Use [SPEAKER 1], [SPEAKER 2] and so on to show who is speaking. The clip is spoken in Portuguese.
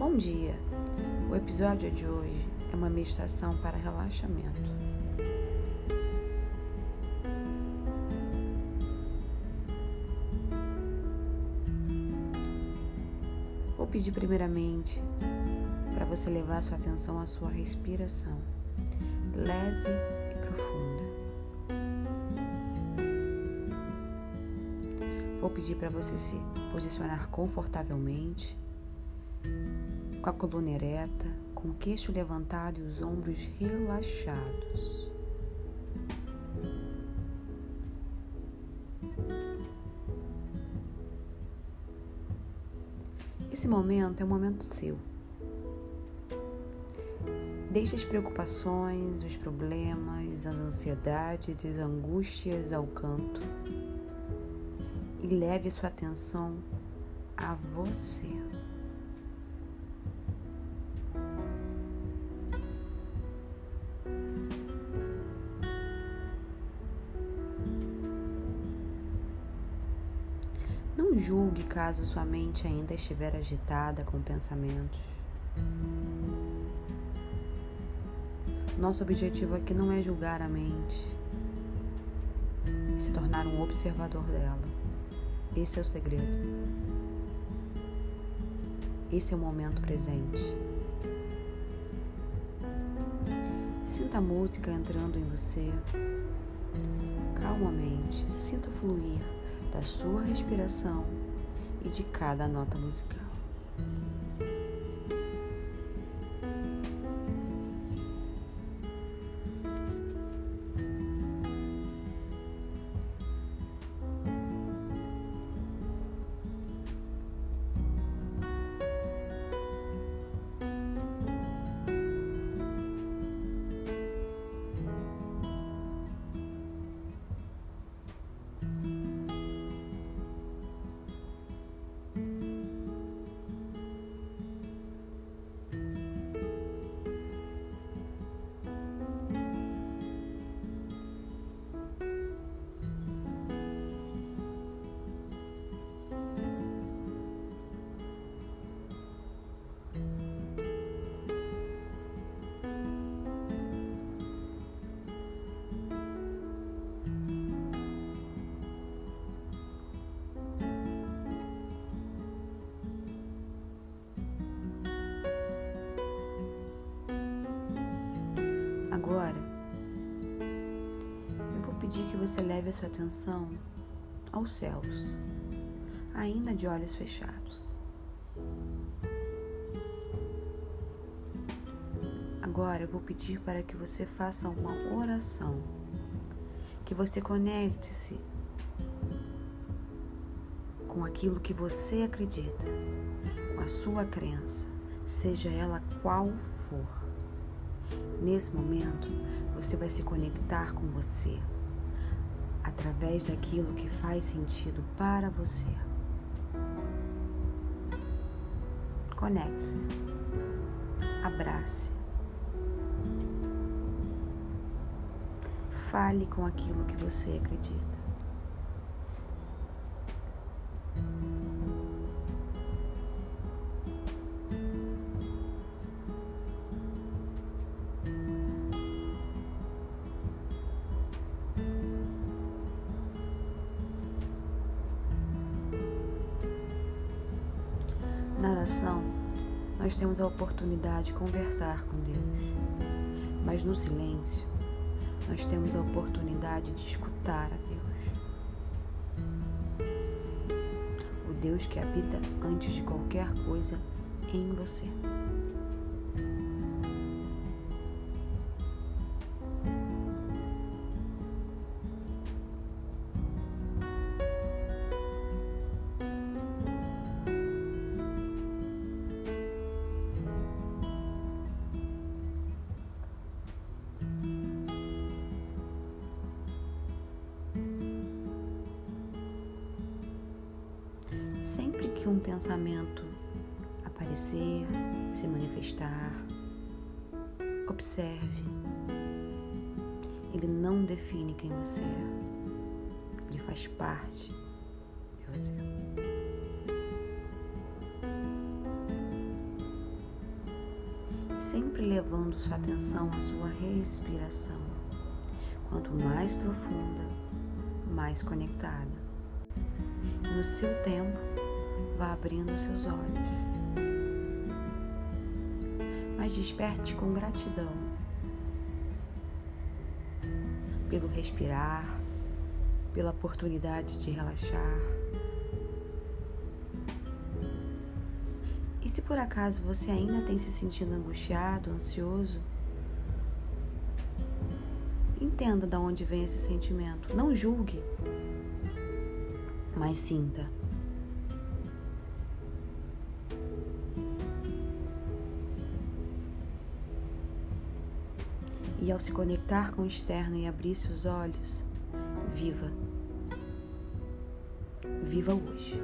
[SPEAKER 1] Bom dia! O episódio de hoje é uma meditação para relaxamento. Vou pedir primeiramente para você levar sua atenção à sua respiração, leve e profunda. Vou pedir para você se posicionar confortavelmente com a coluna ereta, com o queixo levantado e os ombros relaxados. Esse momento é um momento seu. Deixe as preocupações, os problemas, as ansiedades e as angústias ao canto e leve sua atenção a você. Não julgue caso sua mente ainda estiver agitada com pensamentos. Nosso objetivo aqui não é julgar a mente, é se tornar um observador dela. Esse é o segredo. Esse é o momento presente. Sinta a música entrando em você calmamente, sinta fluir da sua respiração e de cada nota musical. Agora, eu vou pedir que você leve a sua atenção aos céus, ainda de olhos fechados. Agora eu vou pedir para que você faça uma oração, que você conecte-se com aquilo que você acredita, com a sua crença, seja ela qual for. Nesse momento, você vai se conectar com você através daquilo que faz sentido para você. Conecte-se. Abrace. Fale com aquilo que você acredita. Na oração, nós temos a oportunidade de conversar com Deus, mas no silêncio, nós temos a oportunidade de escutar a Deus. O Deus que habita antes de qualquer coisa em você. Um pensamento aparecer, se manifestar, observe. Ele não define quem você é. Ele faz parte de você. sempre levando sua atenção à sua respiração. Quanto mais profunda, mais conectada. No seu tempo, vá abrindo seus olhos. Mas desperte com gratidão pelo respirar, pela oportunidade de relaxar. E se por acaso você ainda tem se sentindo angustiado, ansioso, entenda de onde vem esse sentimento. Não julgue, mas sinta. E ao se conectar com o externo e abrir seus olhos, viva. Viva hoje.